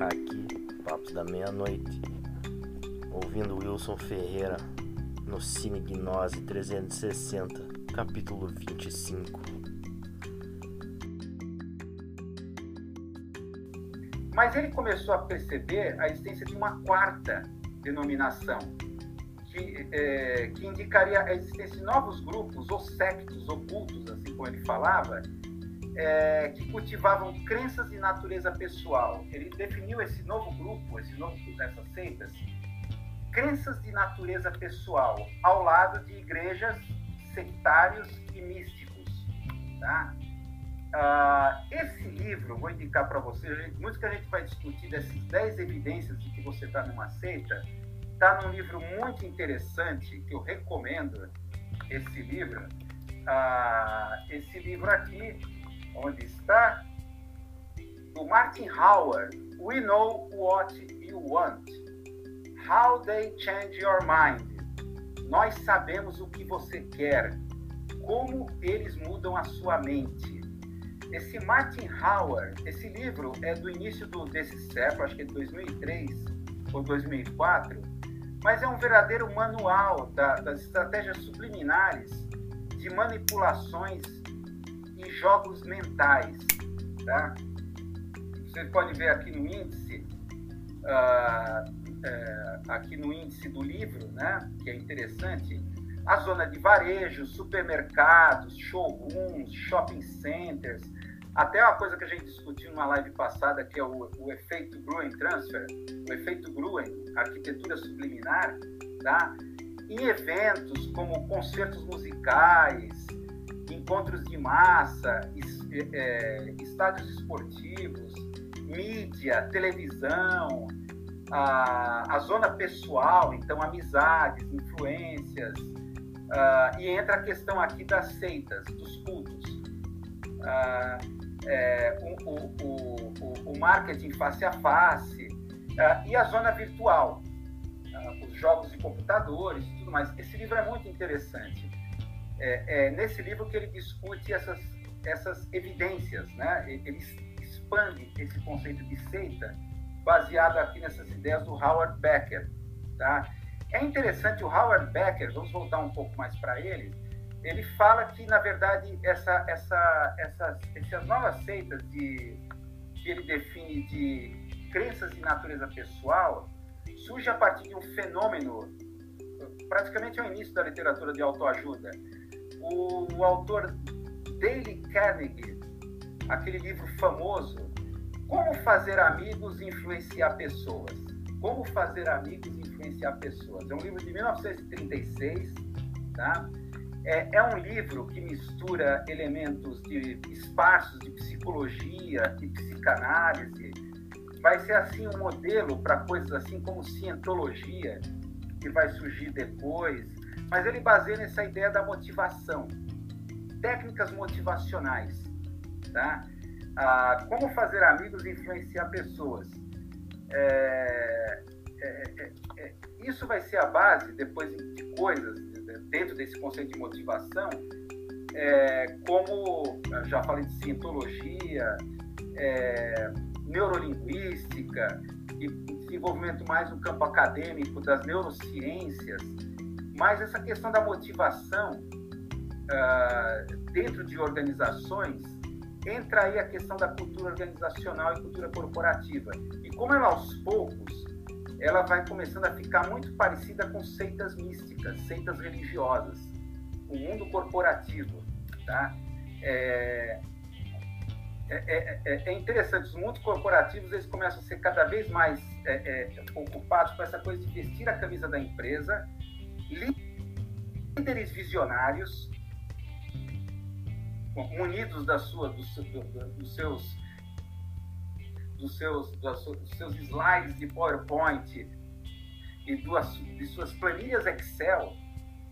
aqui, Papos da Meia-Noite, ouvindo Wilson Ferreira no Cine Gnose 360, capítulo 25. Mas ele começou a perceber a existência de uma quarta denominação, que, é, que indicaria a existência de novos grupos ou sectos ocultos, assim como ele falava, é, que cultivavam crenças de natureza pessoal. Ele definiu esse novo grupo, esse novo grupo dessas seitas, crenças de natureza pessoal, ao lado de igrejas, sectários e místicos. Tá? Ah, esse livro, vou indicar para você, muito que a gente vai discutir dessas 10 evidências de que você está numa seita, está num livro muito interessante, que eu recomendo esse livro. Ah, esse livro aqui onde está, do Martin Howard, We Know What You Want. How They Change Your Mind. Nós sabemos o que você quer. Como eles mudam a sua mente. Esse Martin Howard, esse livro é do início do, desse século, acho que é de 2003 ou 2004, mas é um verdadeiro manual da, das estratégias subliminares de manipulações jogos mentais. Tá? Você pode ver aqui no índice, uh, uh, aqui no índice do livro, né, que é interessante, a zona de varejo, supermercados, showrooms, shopping centers, até uma coisa que a gente discutiu numa live passada, que é o, o efeito Gruen Transfer, o efeito Gruen, arquitetura subliminar, tá? em eventos como concertos musicais, encontros de massa, é, estádios esportivos, mídia, televisão, a, a zona pessoal, então amizades, influências, e entra a questão aqui das seitas, dos cultos. É, o, o, o, o, marketing face a face uh, e a zona virtual, os jogos de computadores e tudo mais. Esse livro é muito interessante é, é nesse livro que ele discute essas, essas evidências, né? Ele expande esse conceito de seita baseado aqui nessas ideias do Howard Becker, tá? É interessante o Howard Becker, vamos voltar um pouco mais para ele. Ele fala que na verdade essa, essa, essas, essas novas seitas de que ele define de crenças de natureza pessoal surge a partir de um fenômeno praticamente ao início da literatura de autoajuda, o, o autor Dale Carnegie, aquele livro famoso, Como Fazer Amigos e Influenciar Pessoas. Como Fazer Amigos e Influenciar Pessoas. É um livro de 1936, tá? É, é um livro que mistura elementos de espaços de psicologia, de psicanálise. Vai ser assim um modelo para coisas assim como cientologia, que vai surgir depois, mas ele baseia nessa ideia da motivação, técnicas motivacionais, tá? Ah, como fazer amigos e influenciar pessoas. É, é, é, é, isso vai ser a base, depois de coisas, dentro desse conceito de motivação, é, como já falei de cientologia, é, neurolinguística, e desenvolvimento mais no campo acadêmico das neurociências, mas essa questão da motivação uh, dentro de organizações entra aí a questão da cultura organizacional e cultura corporativa. E como ela aos poucos ela vai começando a ficar muito parecida com seitas místicas, seitas religiosas, o mundo corporativo, tá? É, é, é, é, é interessante, os mundos corporativos eles começam a ser cada vez mais é, é, ocupados com essa coisa de vestir a camisa da empresa líderes visionários, munidos da sua, dos, dos seus dos seus, dos seus slides de PowerPoint e duas, de suas planilhas Excel,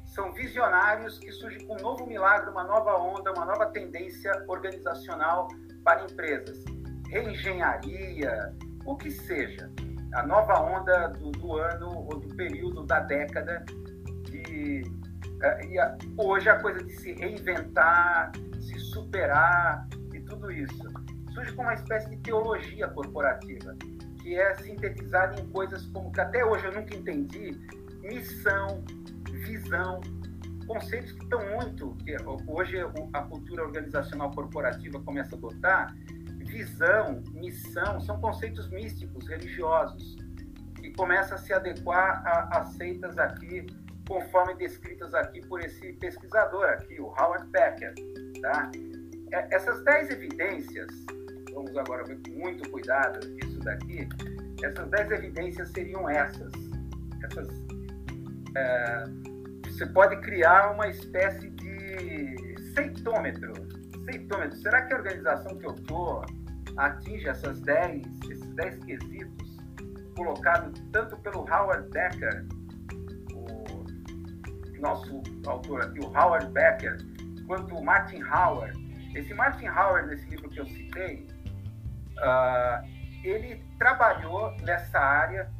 são visionários que surgem com um novo milagre, uma nova onda, uma nova tendência organizacional para empresas. Reengenharia, o que seja. A nova onda do, do ano ou do período da década é, hoje a coisa de se reinventar, se superar e tudo isso surge como uma espécie de teologia corporativa. que é sintetizada em coisas como que até hoje eu nunca entendi: missão, visão, conceitos que estão muito, que hoje a cultura organizacional corporativa começa a adotar, visão, missão, são conceitos místicos, religiosos, que começam a se adequar a, a seitas aqui, conforme descritas aqui por esse pesquisador aqui, o Howard Becker. Tá? É, essas dez evidências, vamos agora ver com muito cuidado isso daqui, essas dez evidências seriam essas. essas é, você pode criar uma espécie de ceitômetro. Ceitômetro. Será que a organização que eu estou atinge essas 10, esses 10 quesitos colocados tanto pelo Howard Becker, nosso autor aqui, o Howard Becker, quanto o Martin Howard. Esse Martin Howard, nesse livro que eu citei, uh, ele trabalhou nessa área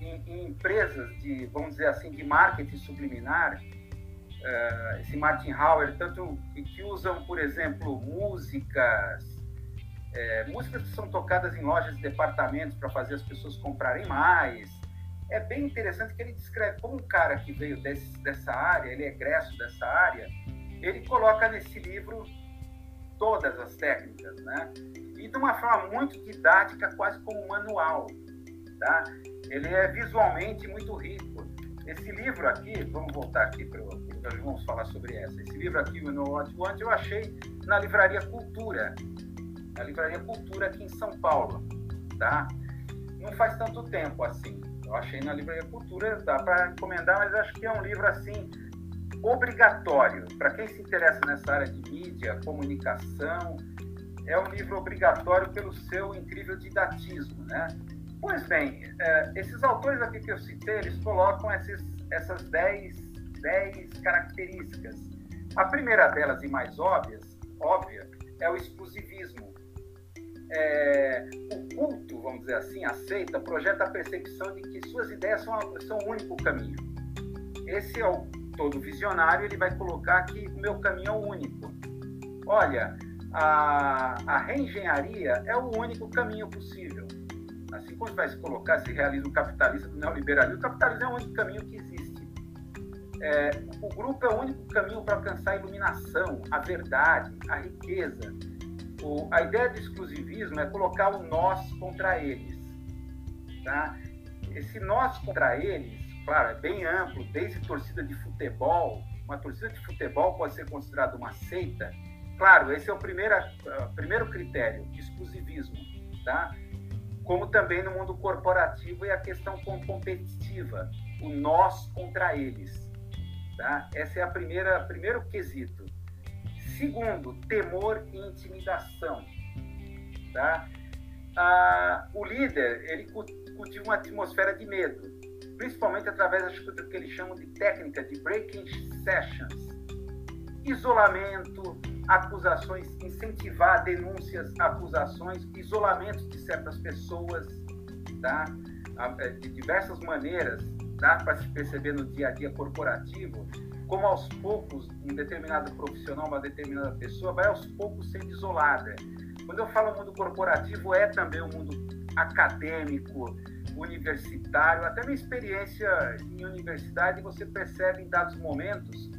em, em, empresas de, vamos dizer assim, de marketing subliminar, uh, esse Martin Hauer, tanto que usam, por exemplo, músicas, é, músicas que são tocadas em lojas de departamentos para fazer as pessoas comprarem mais. É bem interessante que ele descreve como um cara que veio desse, dessa área, ele é egresso dessa área, ele coloca nesse livro todas as técnicas, né? E de uma forma muito didática, quase como um manual, tá? Ele é visualmente muito rico. Esse livro aqui, vamos voltar aqui para nós vamos falar sobre essa. Esse livro aqui, o No What Want, eu achei na Livraria Cultura, na Livraria Cultura aqui em São Paulo, tá? Não faz tanto tempo assim. Eu achei na Livraria Cultura, dá para encomendar, mas acho que é um livro assim obrigatório para quem se interessa nessa área de mídia, comunicação. É um livro obrigatório pelo seu incrível didatismo, né? Pois bem, é, esses autores aqui que eu citei, eles colocam esses, essas 10, 10 características. A primeira delas e mais óbvias, óbvia é o exclusivismo. É, o culto, vamos dizer assim, aceita, projeta a percepção de que suas ideias são, são o único caminho. Esse é o todo visionário, ele vai colocar que o meu caminho é o único. Olha, a, a reengenharia é o único caminho possível assim como vai se colocar esse realismo capitalista do neoliberalismo, o capitalismo é o único caminho que existe. É, o grupo é o único caminho para alcançar a iluminação, a verdade, a riqueza. O, a ideia de exclusivismo é colocar o nós contra eles. Tá? Esse nós contra eles, claro, é bem amplo, desde torcida de futebol. Uma torcida de futebol pode ser considerada uma seita. Claro, esse é o primeiro, uh, primeiro critério, exclusivismo. Tá? como também no mundo corporativo e a questão competitiva, o nós contra eles. Tá? Essa é a primeira primeiro quesito. Segundo, temor e intimidação. Tá? Ah, o líder ele cultiva uma atmosfera de medo, principalmente através do que eles chamam de técnica de breaking sessions, isolamento, acusações, incentivar denúncias, acusações, isolamento de certas pessoas, tá? É, de diversas maneiras, dá para se perceber no dia a dia corporativo, como aos poucos um determinado profissional, uma determinada pessoa vai aos poucos sendo isolada. Quando eu falo mundo corporativo, é também o mundo acadêmico, universitário, até na experiência em universidade você percebe em dados momentos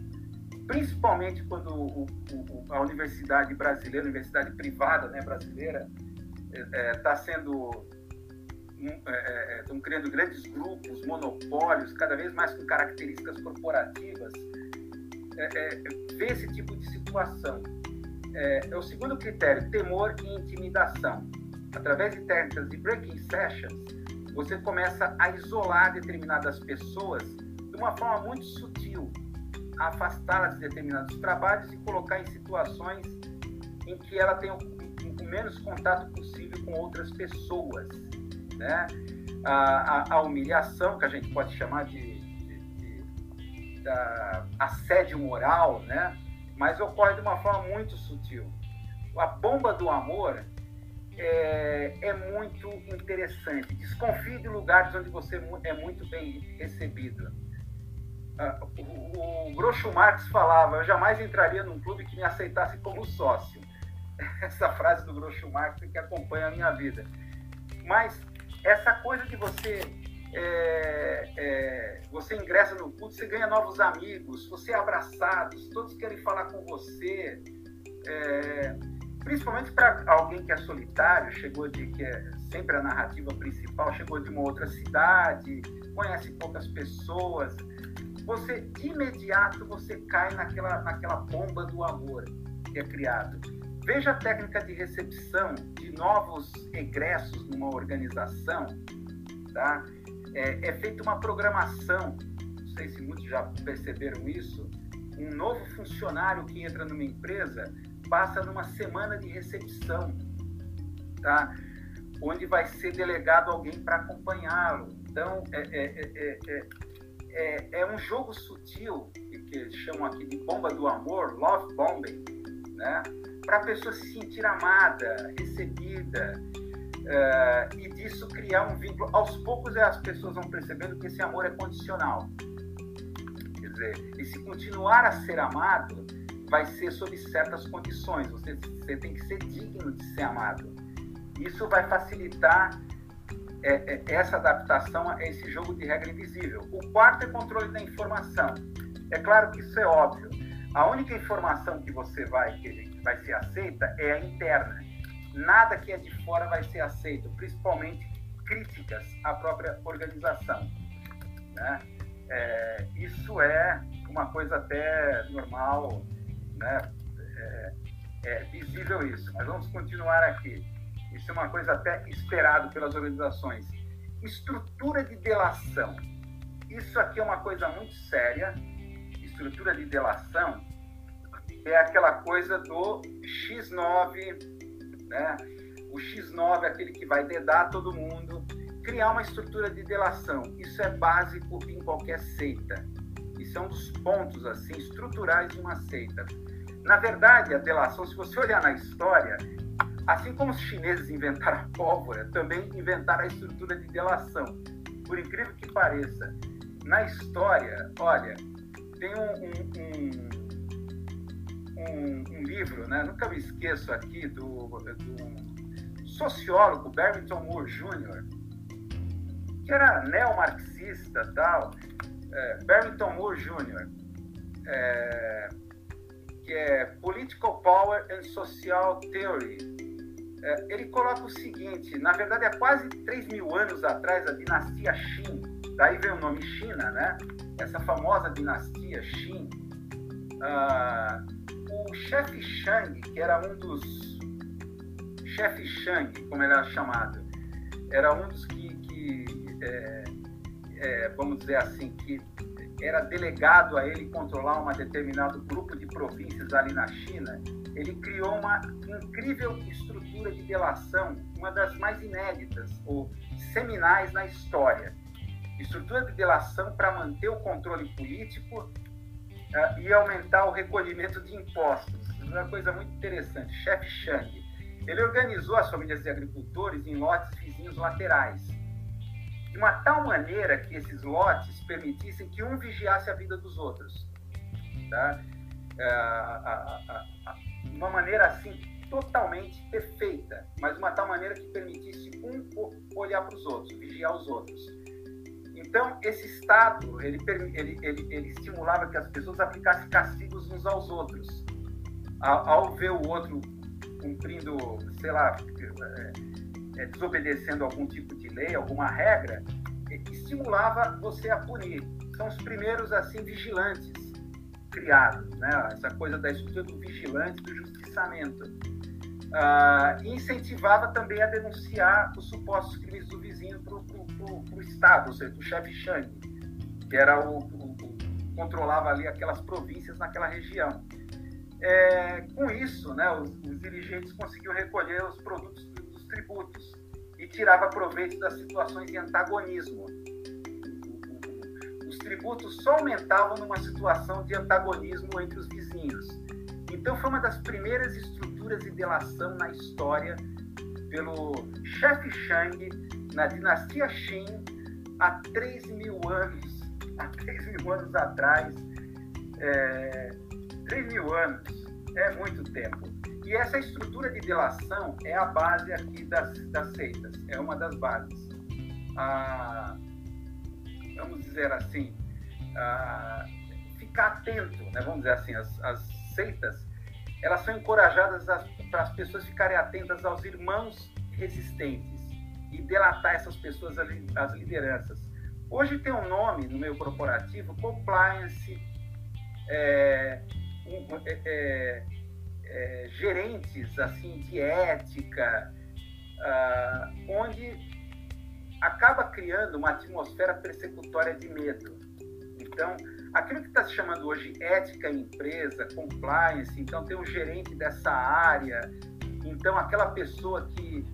principalmente quando o, o, a universidade brasileira, a universidade privada né, brasileira, está é, é tá sendo estão é, é, criando grandes grupos, monopólios, cada vez mais com características corporativas, é, é, vê esse tipo de situação. É, é, o segundo critério, temor e intimidação. Através de técnicas de breaking sessions, você começa a isolar determinadas pessoas de uma forma muito sutil, afastá-la de determinados trabalhos e colocar em situações em que ela tenha o, menos contato possível com outras pessoas. Né? A, a, a humilhação, que a gente pode chamar de da assédio moral, né? mas ocorre de uma forma muito sutil. A bomba do amor é, é, muito interessante. Desconfie de lugares onde você é muito bem recebido. Ah, o, o Groucho Marx falava: Eu jamais entraria num clube que me aceitasse como sócio. Essa frase do Groucho Marx que acompanha a minha vida. Mas essa coisa de você é, é, você ingressa no culto, você ganha novos amigos, você é abraçado, todos querem falar com você. É, principalmente para alguém que é solitário, chegou de que é sempre a narrativa principal, chegou de uma outra cidade, conhece poucas pessoas, você de imediato você cai naquela naquela bomba do amor que é criado. Veja a técnica de recepção de novos egressos numa organização, tá? É, é feita uma programação, não sei se muitos já perceberam isso, um novo funcionário que entra numa empresa passa numa semana de recepção, tá? onde vai ser delegado alguém para acompanhá-lo. Então, é, é, é, é, um jogo sutil, que chamam aqui de bomba do amor, love bombing, né? para a pessoa se sentir amada, recebida, uh, e disso criar um vínculo. Aos poucos as pessoas vão percebendo que esse amor é condicional. Quer dizer, e se continuar a ser amado, vai ser sob certas condições. Você, você tem que ser digno de ser amado. Isso vai facilitar é, é, essa adaptação a esse jogo de regra invisível. O quarto é controle da informação. É claro que isso é óbvio. A única informação que você vai que vai ser aceita é a interna. Nada que é de fora vai ser aceito, principalmente críticas à própria organização. Né? É, isso é uma coisa até normal né? É, é visível isso. Mas vamos continuar aqui. Isso é uma coisa até esperado pelas organizações. Estrutura de delação. Isso aqui é uma coisa muito séria. Estrutura de delação é aquela coisa do X9, né? O X9 é aquele que vai dedar todo mundo, criar uma estrutura de delação. Isso é básico em qualquer seita. Isso é um dos pontos assim estruturais de uma seita. Na verdade, a delação, se você olhar na história, assim como os chineses inventaram a pólvora, também inventaram a estrutura de delação. Por incrível que pareça, na história, olha, tem um, um, um, um livro, né? nunca me esqueço aqui, do, do sociólogo Barrington Moore Jr., que era neomarxista tal, é, Barrington Moore Jr., é, que é Political Power and Social Theory. É, ele coloca o seguinte: na verdade, há quase 3 mil anos atrás, a dinastia Qin, daí vem o nome China, né? Essa famosa dinastia Qin. Ah, o chefe Shang, que era um dos. Chefe Shang, como ele era chamado, era um dos que, que é, é, vamos dizer assim, que era delegado a ele controlar um determinado grupo de províncias ali na China, ele criou uma incrível estrutura de delação, uma das mais inéditas ou seminais na história. Estrutura de delação para manter o controle político uh, e aumentar o recolhimento de impostos. É uma coisa muito interessante. Chefe Shang. Ele organizou as famílias de agricultores em lotes vizinhos laterais de uma tal maneira que esses lotes permitissem que um vigiasse a vida dos outros. Tá? É, uma maneira assim totalmente perfeita, mas uma tal maneira que permitisse um olhar para os outros, vigiar os outros. Então, esse Estado, ele, ele, ele, ele estimulava que as pessoas aplicassem castigos uns aos outros. Ao, ao ver o outro cumprindo, sei lá, é, desobedecendo algum tipo de lei, alguma regra, estimulava você a punir. São os primeiros assim vigilantes criados, né? Essa coisa da estrutura do vigilante, do justiçamento. Ah, incentivava também a denunciar os supostos crimes do vizinho para o Estado, ou seja, do chefe Shang, que era o, o, o, controlava ali aquelas províncias naquela região. É, com isso, né, os, os dirigentes conseguiam recolher os produtos tributos e tirava proveito das situações de antagonismo. Os tributos só aumentavam numa situação de antagonismo entre os vizinhos. Então, foi uma das primeiras estruturas de delação na história pelo chefe Shang na dinastia Qin há 3 mil anos, há 3 mil anos atrás. É, 3 mil anos é muito tempo. E essa estrutura de delação é a base aqui das, das seitas, é uma das bases. vamos dizer assim, ficar atento, né? vamos dizer assim, as, as seitas, elas são encorajadas para as pessoas ficarem atentas aos irmãos resistentes e delatar essas pessoas as lideranças. Hoje tem um nome no meio corporativo, compliance, é, é, é, é gerentes assim de ética, ah, onde acaba criando uma atmosfera persecutória de medo. Então, aquilo que está se chamando hoje ética em empresa, compliance, então tem um gerente dessa área, então aquela pessoa que,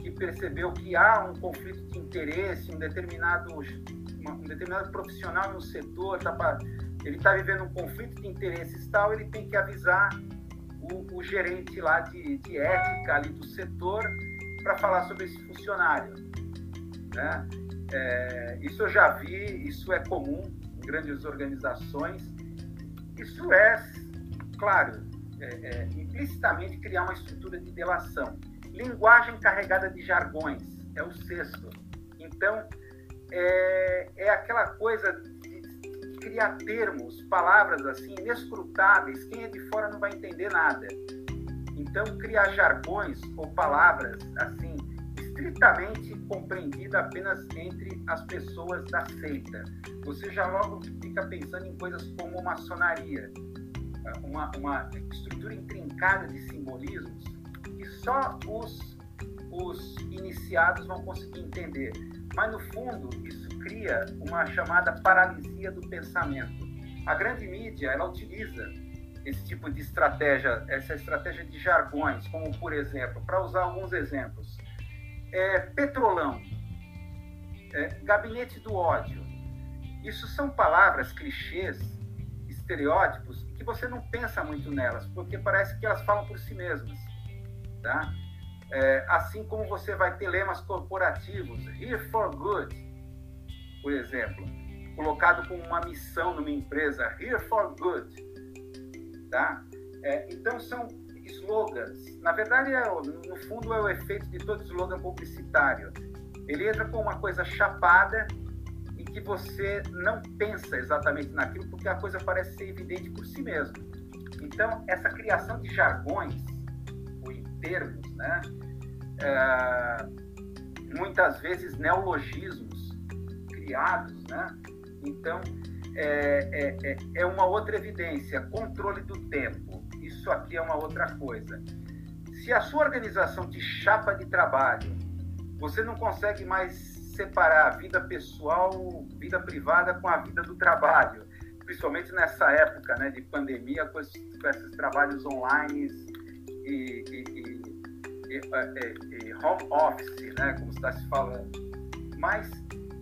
que percebeu que há um conflito de interesse, um determinado, um determinado profissional no setor, tá pra, ele está vivendo um conflito de interesses tal, ele tem que avisar o, o gerente lá de, de ética ali do setor para falar sobre esse funcionário. Né? É, isso eu já vi, isso é comum grandes organizações. Isso é, claro, é, é, implicitamente criar uma estrutura de delação. Linguagem carregada de jargões é o sexto. Então, é, é aquela coisa de criar termos, palavras assim, inescrutáveis. Quem é de fora não vai entender nada. Então, criar jargões ou palavras assim estritamente compreendida apenas entre as pessoas da seita. Você já logo fica pensando em coisas como maçonaria, uma, uma estrutura intrincada de simbolismos que só os, os iniciados vão conseguir entender. Mas, no fundo, isso cria uma chamada paralisia do pensamento. A grande mídia, ela utiliza esse tipo de estratégia, essa estratégia de jargões, como, por exemplo, para usar alguns exemplos, é, petrolão, é, gabinete do ódio. Isso são palavras, clichês, estereótipos que você não pensa muito nelas, porque parece que elas falam por si mesmas, tá? É, assim como você vai ter lemas corporativos, here for good, por exemplo, colocado como uma missão numa empresa, here for good, tá? É, então são slogans. Na verdade, é, no fundo, é o efeito de todo slogan publicitário. Ele entra com uma coisa chapada e que você não pensa exatamente naquilo, porque a coisa parece ser evidente por si mesmo. Então, essa criação de jargões, ou em termos, né? É, muitas vezes neologismos criados, né? Então, é, é, é, é uma outra evidência, controle do tempo isso aqui é uma outra coisa. Se a sua organização te chapa de trabalho, você não consegue mais separar a vida pessoal, vida privada com a vida do trabalho, principalmente nessa época né, de pandemia, com esses, com esses trabalhos online e, e, e, e, home office, né, como está se falando. Mas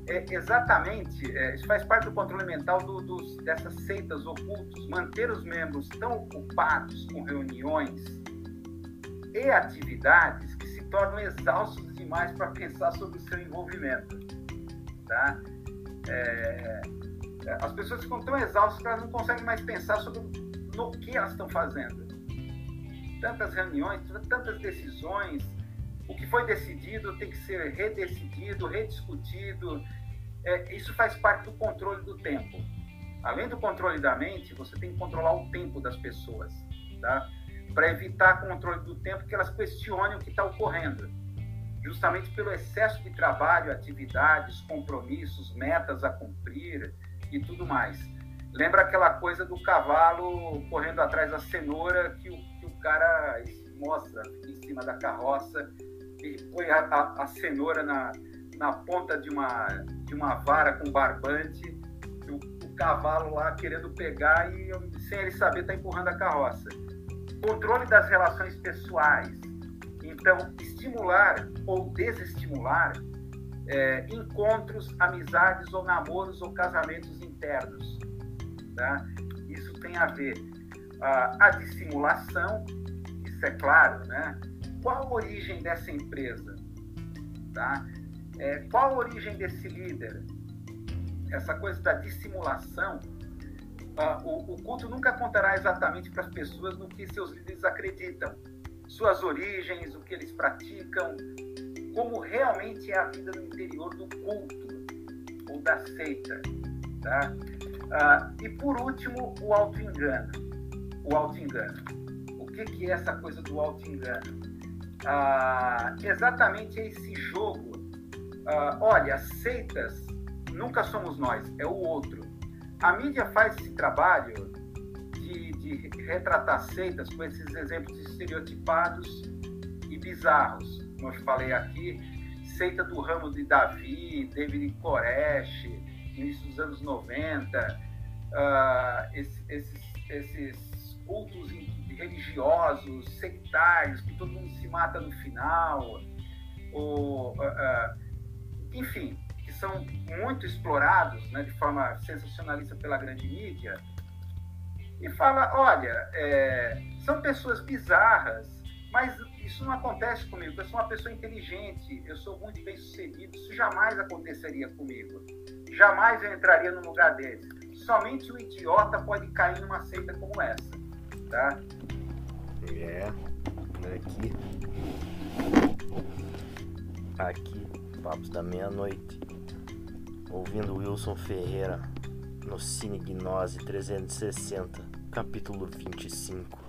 é, exatamente, é, isso faz parte do controle mental do, dos, dessas seitas ocultas, manter os membros tão ocupados com reuniões e atividades que se tornam exaustos demais para pensar sobre o seu envolvimento. Tá? É, é, as pessoas ficam tão exaustas que elas não conseguem mais pensar sobre no que elas estão fazendo. Tantas reuniões, tantas decisões, o que foi decidido tem que ser redecidido, rediscutido. É, isso faz parte do controle do tempo. Além do controle da mente, você tem que controlar o tempo das pessoas, tá? Para evitar controle do tempo que elas questionem o que está ocorrendo. Justamente pelo excesso de trabalho, atividades, compromissos, metas a cumprir e tudo mais. Lembra aquela coisa do cavalo correndo atrás da cenoura que o, que o cara mostra em cima da carroça e põe a, a, a, cenoura na, na ponta de uma, de uma vara com barbante, o, o cavalo lá querendo pegar e sem ele saber está empurrando a carroça. Controle das relações pessoais. Então, estimular ou desestimular é, encontros, amizades ou namoros ou casamentos internos. Tá? Isso tem a ver a, a dissimulação, isso é claro, né? Qual a origem dessa empresa? Tá? É, qual a origem desse líder? Essa coisa da dissimulação, ah, o, o, culto nunca contará exatamente para as pessoas no que seus líderes acreditam, suas origens, o que eles praticam, como realmente é a vida no interior do culto ou da seita. Tá? Ah, e por último, o auto-engano. O auto-engano. O que, que é essa coisa do auto-engano? Ah, exatamente esse jogo. Ah, olha, seitas nunca somos nós, é o outro. A mídia faz esse trabalho de, de retratar seitas com esses exemplos estereotipados e bizarros. Como eu falei aqui, seita do ramo de Davi, David Koresh, início dos anos 90, uh, ah, esses, esses, esses cultos religiosos, sectários, que todo mundo se mata no final, ou, uh, enfim, que são muito explorados né, de forma sensacionalista pela grande mídia, e fala, olha, é, são pessoas bizarras, mas isso não acontece comigo. Eu sou uma pessoa inteligente, eu sou muito bem sucedido, isso jamais aconteceria comigo. Jamais eu entraria num lugar desse. Somente o idiota pode cair numa seita como essa, tá? É, aqui. Aqui, Papos da Meia-Noite. Ouvindo Wilson Ferreira no Cine Gnose 360, capítulo 25.